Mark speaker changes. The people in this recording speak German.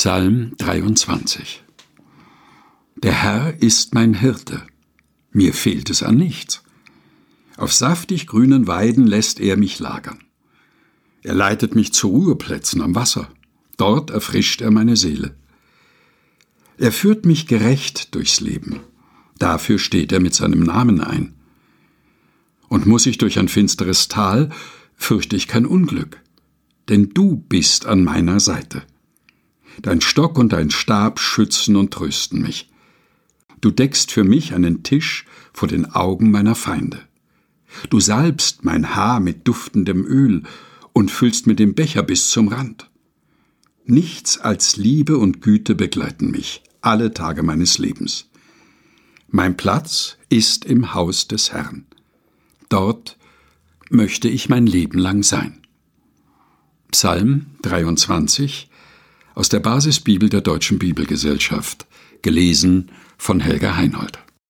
Speaker 1: Psalm 23 Der Herr ist mein Hirte, mir fehlt es an nichts. Auf saftig grünen Weiden lässt er mich lagern. Er leitet mich zu Ruheplätzen am Wasser, dort erfrischt er meine Seele. Er führt mich gerecht durchs Leben, dafür steht er mit seinem Namen ein. Und muss ich durch ein finsteres Tal, fürchte ich kein Unglück, denn du bist an meiner Seite. Dein Stock und dein Stab schützen und trösten mich. Du deckst für mich einen Tisch vor den Augen meiner Feinde. Du salbst mein Haar mit duftendem Öl und füllst mir den Becher bis zum Rand. Nichts als Liebe und Güte begleiten mich alle Tage meines Lebens. Mein Platz ist im Haus des Herrn. Dort möchte ich mein Leben lang sein. Psalm 23 aus der Basisbibel der Deutschen Bibelgesellschaft, gelesen von Helga Heinold.